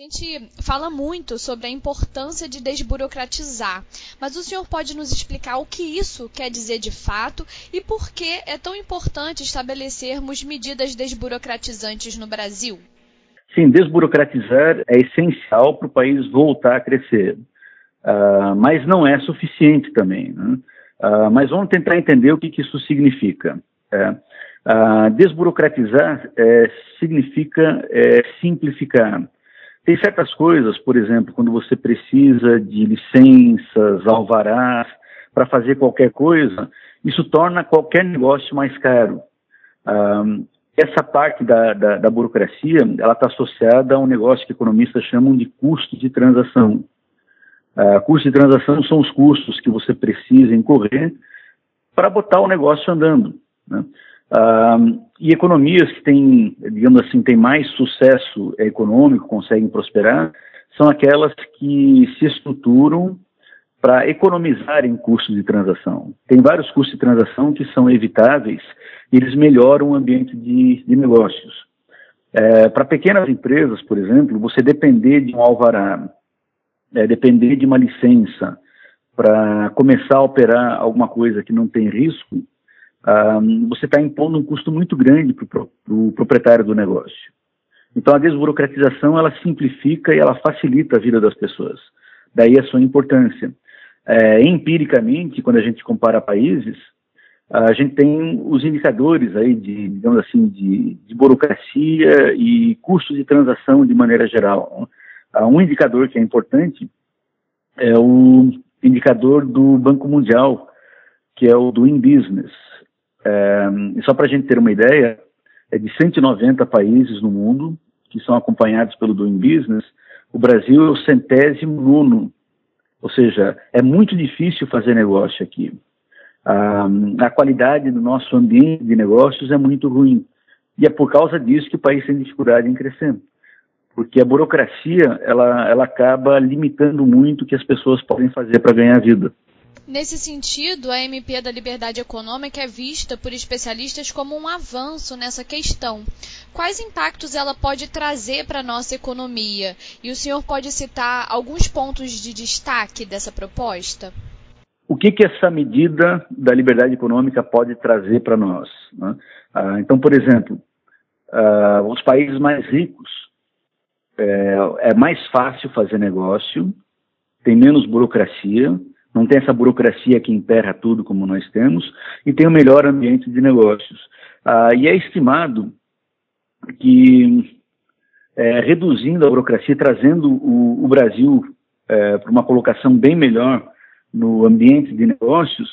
gente fala muito sobre a importância de desburocratizar, mas o senhor pode nos explicar o que isso quer dizer de fato e por que é tão importante estabelecermos medidas desburocratizantes no Brasil? Sim, desburocratizar é essencial para o país voltar a crescer, uh, mas não é suficiente também. Né? Uh, mas vamos tentar entender o que, que isso significa. Uh, desburocratizar é, significa é, simplificar. Tem certas coisas, por exemplo, quando você precisa de licenças, alvarás, para fazer qualquer coisa, isso torna qualquer negócio mais caro. Essa parte da, da, da burocracia, ela está associada a um negócio que economistas chamam de custo de transação. Uh, custo de transação são os custos que você precisa incorrer para botar o negócio andando. Né? Uh, e economias que têm, digamos assim, têm mais sucesso econômico, conseguem prosperar, são aquelas que se estruturam para economizar em custos de transação. Tem vários custos de transação que são evitáveis e eles melhoram o ambiente de, de negócios. É, para pequenas empresas, por exemplo, você depender de um alvará, é, depender de uma licença para começar a operar alguma coisa que não tem risco, um, você está impondo um custo muito grande para o pro, proprietário do negócio. Então a desburocratização ela simplifica e ela facilita a vida das pessoas. Daí a sua importância. É, empiricamente, quando a gente compara países, a gente tem os indicadores aí de, digamos assim, de, de burocracia e custos de transação de maneira geral. Um indicador que é importante é o indicador do Banco Mundial, que é o Doing Business. É, e só para a gente ter uma ideia, é de 190 países no mundo que são acompanhados pelo Doing Business, o Brasil é o centésimo nono, ou seja, é muito difícil fazer negócio aqui. Ah, a qualidade do nosso ambiente de negócios é muito ruim. E é por causa disso que o país tem dificuldade em crescer. Porque a burocracia, ela, ela acaba limitando muito o que as pessoas podem fazer para ganhar vida. Nesse sentido, a MP da Liberdade Econômica é vista por especialistas como um avanço nessa questão. Quais impactos ela pode trazer para a nossa economia? E o senhor pode citar alguns pontos de destaque dessa proposta? O que, que essa medida da liberdade econômica pode trazer para nós? Né? Ah, então, por exemplo, ah, os países mais ricos é, é mais fácil fazer negócio, tem menos burocracia, não tem essa burocracia que emperra tudo como nós temos, e tem o um melhor ambiente de negócios. Ah, e é estimado que, é, reduzindo a burocracia, trazendo o, o Brasil é, para uma colocação bem melhor no ambiente de negócios,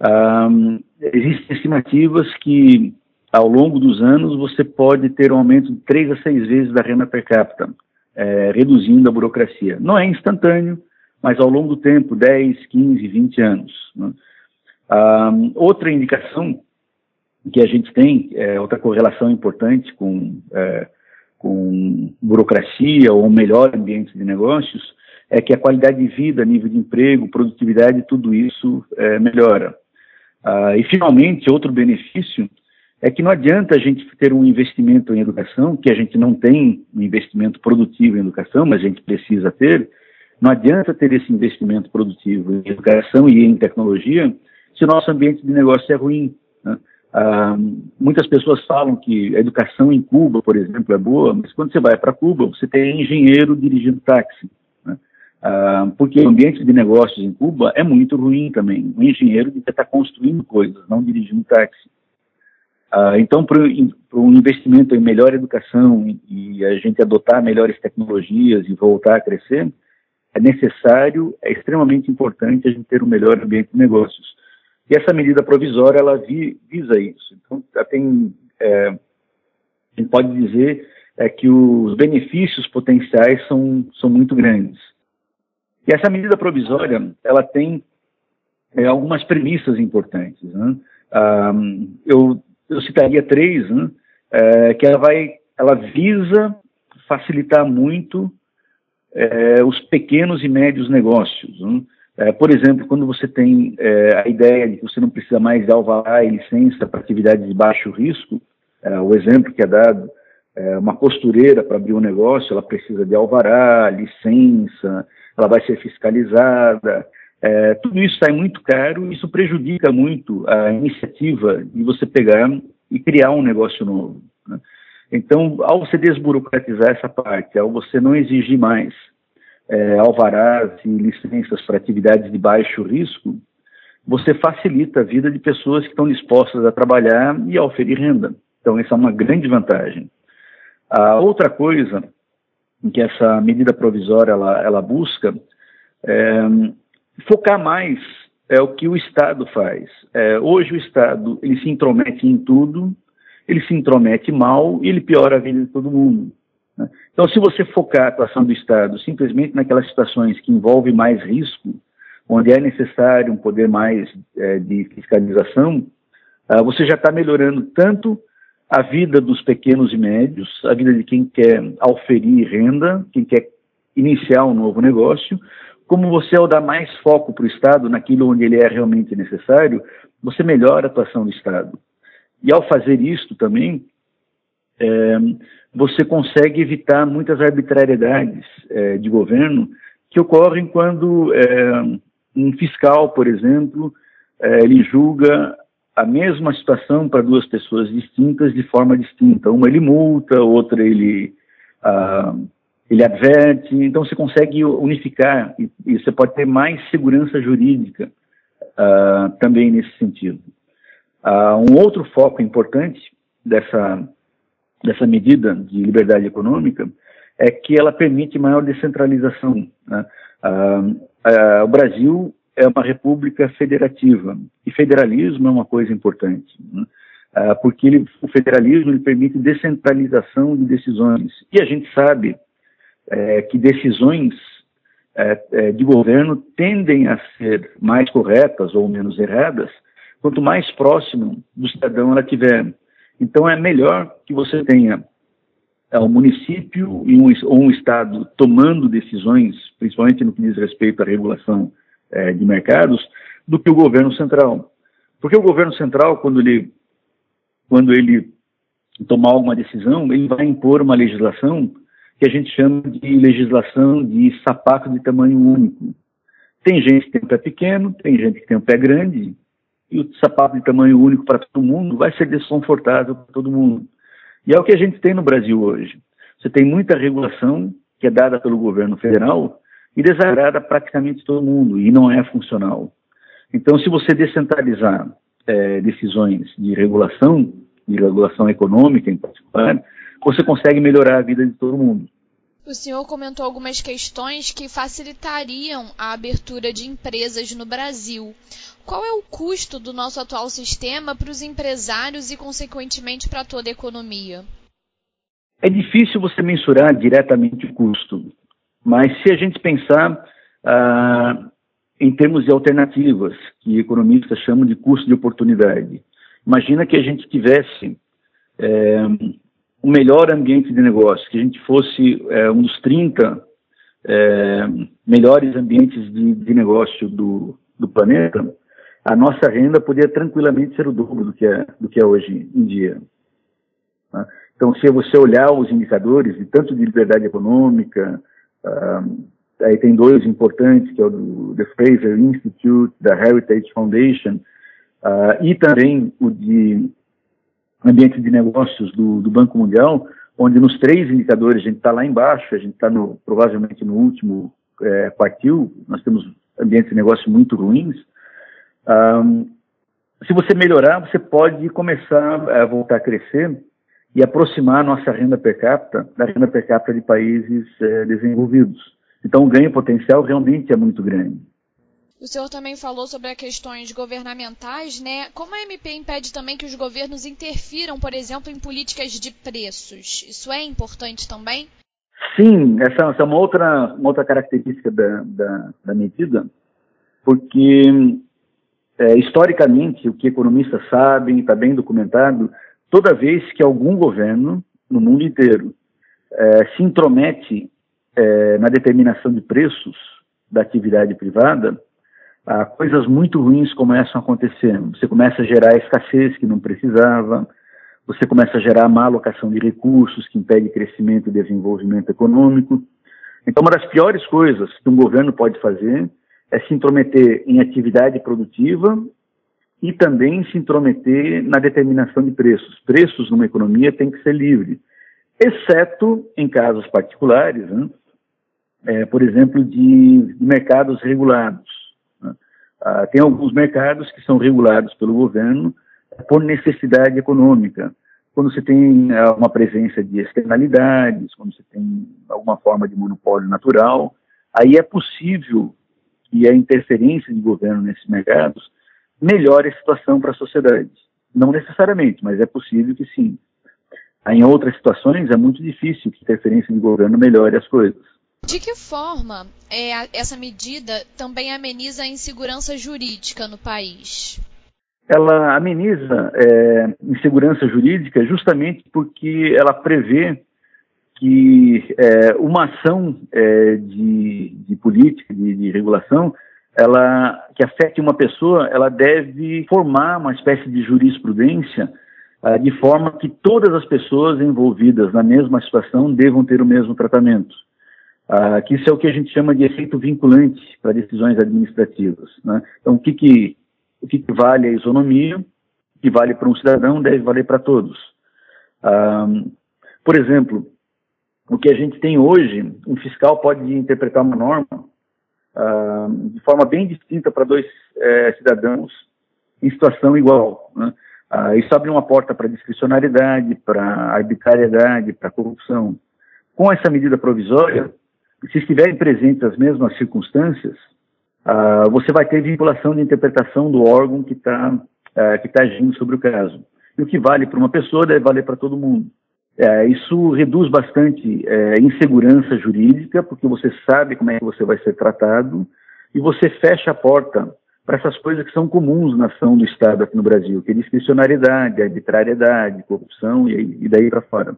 ah, existem estimativas que, ao longo dos anos, você pode ter um aumento de três a seis vezes da renda per capita, é, reduzindo a burocracia. Não é instantâneo, mas ao longo do tempo, 10, 15, 20 anos. Né? Ah, outra indicação que a gente tem, é, outra correlação importante com, é, com burocracia ou melhor ambiente de negócios, é que a qualidade de vida, nível de emprego, produtividade, tudo isso é, melhora. Ah, e, finalmente, outro benefício é que não adianta a gente ter um investimento em educação, que a gente não tem um investimento produtivo em educação, mas a gente precisa ter, não adianta ter esse investimento produtivo em educação e em tecnologia se o nosso ambiente de negócio é ruim. Né? Ah, muitas pessoas falam que a educação em Cuba, por exemplo, é boa, mas quando você vai para Cuba, você tem engenheiro dirigindo táxi. Né? Ah, porque o ambiente de negócios em Cuba é muito ruim também. O engenheiro devia estar construindo coisas, não dirigindo táxi. Ah, então, para um investimento em melhor educação e, e a gente adotar melhores tecnologias e voltar a crescer, é necessário, é extremamente importante a gente ter um melhor ambiente de negócios. E essa medida provisória, ela vi, visa isso. Então, tem, é, a gente pode dizer é, que os benefícios potenciais são, são muito grandes. E essa medida provisória, ela tem é, algumas premissas importantes. Né? Ah, eu, eu citaria três, né? é, que ela vai, ela visa facilitar muito é, os pequenos e médios negócios. Né? É, por exemplo, quando você tem é, a ideia de que você não precisa mais de alvará e licença para atividades de baixo risco, é, o exemplo que é dado é, uma costureira para abrir um negócio, ela precisa de alvará, licença, ela vai ser fiscalizada. É, tudo isso sai muito caro, isso prejudica muito a iniciativa de você pegar e criar um negócio novo. Né? Então, ao você desburocratizar essa parte, ao você não exigir mais é, alvarás e licenças para atividades de baixo risco, você facilita a vida de pessoas que estão dispostas a trabalhar e a oferir renda. Então, essa é uma grande vantagem. A outra coisa que essa medida provisória ela, ela busca é focar mais é o que o Estado faz. É, hoje o Estado ele se intromete em tudo, ele se intromete mal e ele piora a vida de todo mundo. Né? Então, se você focar a atuação do Estado simplesmente naquelas situações que envolvem mais risco, onde é necessário um poder mais é, de fiscalização, ah, você já está melhorando tanto a vida dos pequenos e médios, a vida de quem quer auferir renda, quem quer iniciar um novo negócio, como você, ao dar mais foco para o Estado naquilo onde ele é realmente necessário, você melhora a atuação do Estado. E ao fazer isto também, é, você consegue evitar muitas arbitrariedades é, de governo que ocorrem quando é, um fiscal, por exemplo, é, ele julga a mesma situação para duas pessoas distintas de forma distinta. Uma ele multa, outra ele, ah, ele adverte. Então você consegue unificar e, e você pode ter mais segurança jurídica ah, também nesse sentido. Ah, um outro foco importante dessa, dessa medida de liberdade econômica é que ela permite maior descentralização. Né? o Brasil é uma república federativa. E federalismo é uma coisa importante, né? ah, porque ele, o federalismo ele permite descentralização de decisões. E a gente sabe é, que decisões é, é, de governo tendem a ser mais corretas ou menos erradas quanto mais próximo do cidadão ela tiver. Então é melhor que você tenha é, um município e um, ou um estado tomando decisões, principalmente no que diz respeito à regulação é, de mercados do que o governo central. Porque o governo central, quando ele, quando ele tomar alguma decisão, ele vai impor uma legislação que a gente chama de legislação de sapato de tamanho único. Tem gente que tem um pé pequeno, tem gente que tem um pé grande, e o sapato de tamanho único para todo mundo vai ser desconfortável para todo mundo. E é o que a gente tem no Brasil hoje. Você tem muita regulação que é dada pelo governo federal e desagrada praticamente todo mundo e não é funcional. Então, se você descentralizar é, decisões de regulação, de regulação econômica em particular, você consegue melhorar a vida de todo mundo. O senhor comentou algumas questões que facilitariam a abertura de empresas no Brasil. Qual é o custo do nosso atual sistema para os empresários e, consequentemente, para toda a economia? É difícil você mensurar diretamente o custo. Mas se a gente pensar ah, em termos de alternativas, que economistas chamam de custo de oportunidade, imagina que a gente tivesse é, um melhor ambiente de negócio, que a gente fosse é, um dos 30 é, melhores ambientes de, de negócio do, do, planeta, a nossa renda poderia tranquilamente ser o dobro do que é, do que é hoje em dia. Tá? Então, se você olhar os indicadores, de tanto de liberdade econômica, aí tem dois importantes, que é o do The Fraser Institute, da Heritage Foundation, uh, e também o de ambiente de negócios do, do, Banco Mundial, onde nos três indicadores a gente está lá embaixo, a gente está provavelmente no último é, quartil, nós temos ambientes de negócio muito ruins. Um, se você melhorar, você pode começar a voltar a crescer e aproximar a nossa renda per capita da renda per capita de países é, desenvolvidos. Então, o ganho potencial realmente é muito grande. O senhor também falou sobre as questões governamentais, né? Como a MP impede também que os governos interfiram, por exemplo, em políticas de preços? Isso é importante também? Sim, essa, essa é uma outra, uma outra característica da, da, da medida, porque é, historicamente, o que economistas sabem, está bem documentado, toda vez que algum governo no mundo inteiro é, se intromete é, na determinação de preços da atividade privada, coisas muito ruins começam a acontecer. Você começa a gerar escassez que não precisava, você começa a gerar má alocação de recursos, que impede crescimento e desenvolvimento econômico. Então, uma das piores coisas que um governo pode fazer é se intrometer em atividade produtiva e também se intrometer na determinação de preços. Preços numa economia têm que ser livres, exceto em casos particulares, né? é, por exemplo, de, de mercados regulados. Né? Ah, tem alguns mercados que são regulados pelo governo por necessidade econômica. Quando você tem ah, uma presença de externalidades, quando você tem alguma forma de monopólio natural, aí é possível que a interferência de governo nesses mercados melhore a situação para a sociedade. Não necessariamente, mas é possível que sim. Em outras situações é muito difícil que a interferência de governo melhore as coisas. De que forma é, essa medida também ameniza a insegurança jurídica no país? Ela ameniza é, insegurança jurídica justamente porque ela prevê que é, uma ação é, de, de, política, de, de, regulação, ela que afete uma pessoa, ela deve formar uma espécie de jurisprudência uh, de forma que todas as pessoas envolvidas na mesma situação devam ter o mesmo tratamento. Uh, que isso é o que a gente chama de efeito vinculante para decisões administrativas. Né? Então, o que, que, o que, que vale a isonomia, o que vale para um cidadão, deve valer para todos. Uh, por exemplo, o que a gente tem hoje, um fiscal pode interpretar uma norma uh, de forma bem distinta para dois eh, cidadãos em situação igual. Né? Uh, isso abre uma porta para discricionariedade, para arbitrariedade, para corrupção. Com essa medida provisória, se estiverem presentes as mesmas circunstâncias, uh, você vai ter vinculação de interpretação do órgão que está uh, que tá agindo sobre o caso. E o que vale para uma pessoa deve valer para todo mundo. É, isso reduz bastante é, insegurança jurídica, porque você sabe como é que você vai ser tratado e você fecha a porta para essas coisas que são comuns na ação do Estado aqui no Brasil, que é discricionariedade, arbitrariedade, corrupção e, e daí para fora.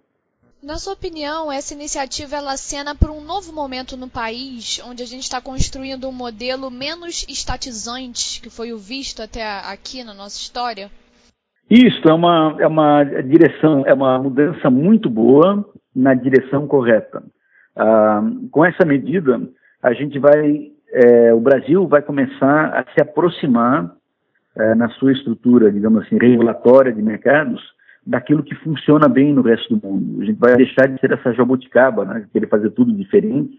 Na sua opinião, essa iniciativa ela acena para um novo momento no país, onde a gente está construindo um modelo menos estatizante, que foi o visto até aqui na nossa história? Isso é uma, é uma direção, é uma mudança muito boa na direção correta. Ah, com essa medida, a gente vai, é, o Brasil vai começar a se aproximar é, na sua estrutura, digamos assim, regulatória de mercados, daquilo que funciona bem no resto do mundo. A gente vai deixar de ser essa jabuticaba, né, querer fazer tudo diferente,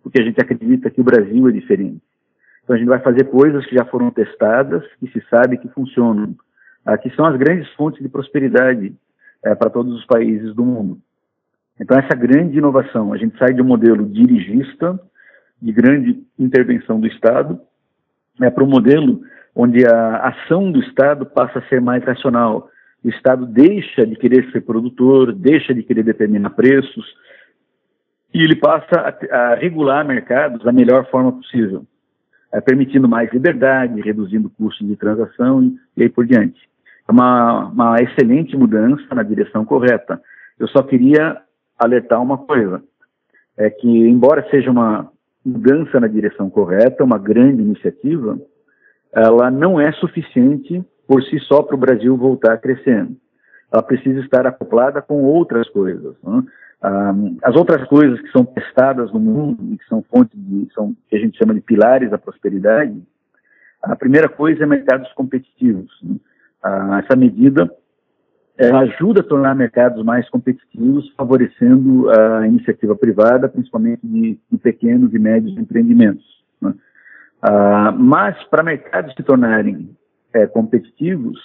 porque a gente acredita que o Brasil é diferente. Então a gente vai fazer coisas que já foram testadas, que se sabe que funcionam que são as grandes fontes de prosperidade é, para todos os países do mundo. Então, essa grande inovação, a gente sai de um modelo dirigista, de grande intervenção do Estado, é, para um modelo onde a ação do Estado passa a ser mais racional. O Estado deixa de querer ser produtor, deixa de querer determinar preços, e ele passa a, a regular mercados da melhor forma possível, é, permitindo mais liberdade, reduzindo custos de transação e, e aí por diante. É uma, uma excelente mudança na direção correta. Eu só queria alertar uma coisa, é que embora seja uma mudança na direção correta, uma grande iniciativa, ela não é suficiente por si só para o Brasil voltar crescendo. Ela precisa estar acoplada com outras coisas. Né? As outras coisas que são testadas no mundo e que são fontes de, são que a gente chama de pilares da prosperidade, a primeira coisa é mercados competitivos. Né? Ah, essa medida ajuda a tornar mercados mais competitivos, favorecendo a iniciativa privada, principalmente de, de pequenos e médios empreendimentos. Né? Ah, mas para mercados se tornarem é, competitivos,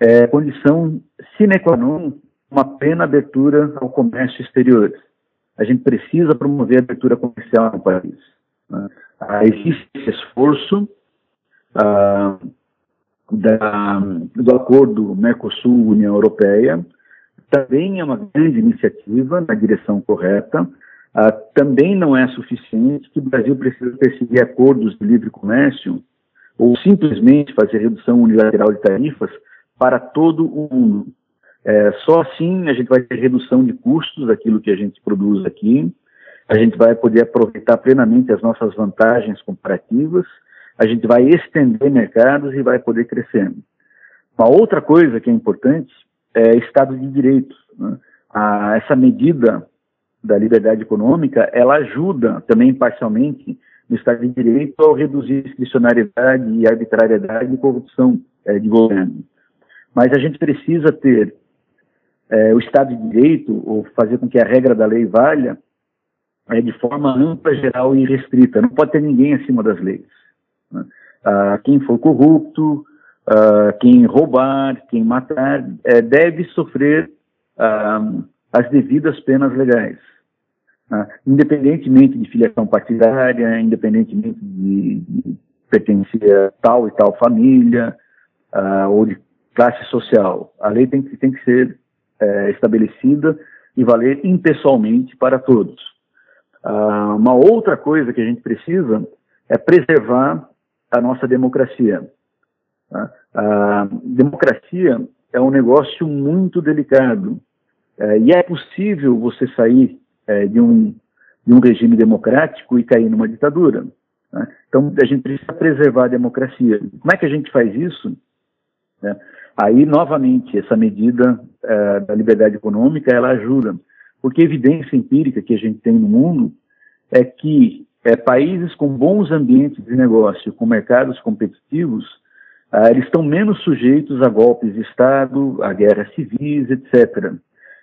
é condição sine qua non uma plena abertura ao comércio exterior. A gente precisa promover a abertura comercial no país. Né? Ah, existe esse esforço, ah, da, do acordo Mercosul-União Europeia, também é uma grande iniciativa na direção correta. Ah, também não é suficiente que o Brasil precisa perseguir acordos de livre comércio ou simplesmente fazer redução unilateral de tarifas para todo o mundo. É, só assim a gente vai ter redução de custos daquilo que a gente produz aqui, a gente vai poder aproveitar plenamente as nossas vantagens comparativas a gente vai estender mercados e vai poder crescer. Uma outra coisa que é importante é, Estado de Direito. Né? A, essa medida da liberdade econômica, ela ajuda também parcialmente no Estado de Direito ao reduzir discricionariedade e arbitrariedade e corrupção é, de governo. Mas a gente precisa ter é, o Estado de Direito, ou fazer com que a regra da lei valha, é, de forma ampla, geral e restrita. Não pode ter ninguém acima das leis. Né? Ah, quem for corrupto, ah, quem roubar, quem matar, é, deve sofrer ah, as devidas penas legais. Né? independentemente de filiação partidária, independentemente de, de pertencer a tal e tal família, uh, ou de classe social. A lei tem que, tem que ser é, estabelecida e valer impessoalmente para todos. Uh, uma outra coisa que a gente precisa é preservar a nossa democracia. Tá? A democracia é um negócio muito delicado é, e é possível você sair é, de, um, de um regime democrático e cair numa ditadura. Né? Então, a gente precisa preservar a democracia. Como é que a gente faz isso? É, aí, novamente, essa medida é, da liberdade econômica, ela ajuda, porque a evidência empírica que a gente tem no mundo é que é, países com bons ambientes de negócio, com mercados competitivos, ah, eles estão menos sujeitos a golpes de Estado, a guerras civis, etc.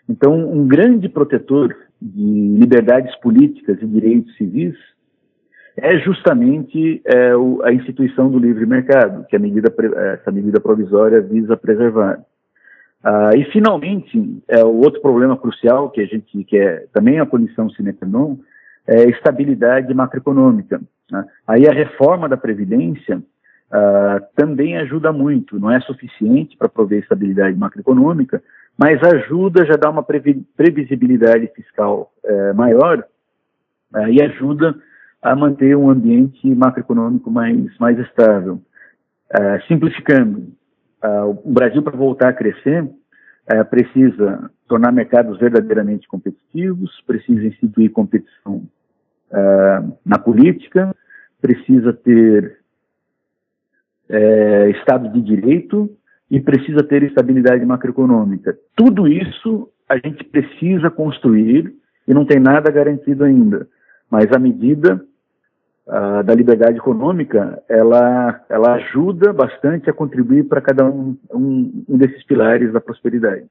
Então, um grande protetor de liberdades políticas e direitos civis é justamente é, o, a instituição do livre mercado, que a medida, essa medida provisória visa preservar. Ah, e, finalmente, é, o outro problema crucial que a gente que é também a punição sine qua non é estabilidade macroeconômica. Né? Aí a reforma da Previdência ah, também ajuda muito, não é suficiente para prover estabilidade macroeconômica, mas ajuda, já dá uma previsibilidade fiscal é, maior é, e ajuda a manter um ambiente macroeconômico mais, mais estável. É, simplificando, o Brasil, para voltar a crescer, precisa tornar mercados verdadeiramente competitivos, precisa instituir competição na política, precisa ter Estado de Direito, e precisa ter estabilidade macroeconômica. Tudo isso a gente precisa construir e não tem nada garantido ainda. Mas a medida uh, da liberdade econômica, ela, ela ajuda bastante a contribuir para cada um, um, um desses pilares da prosperidade.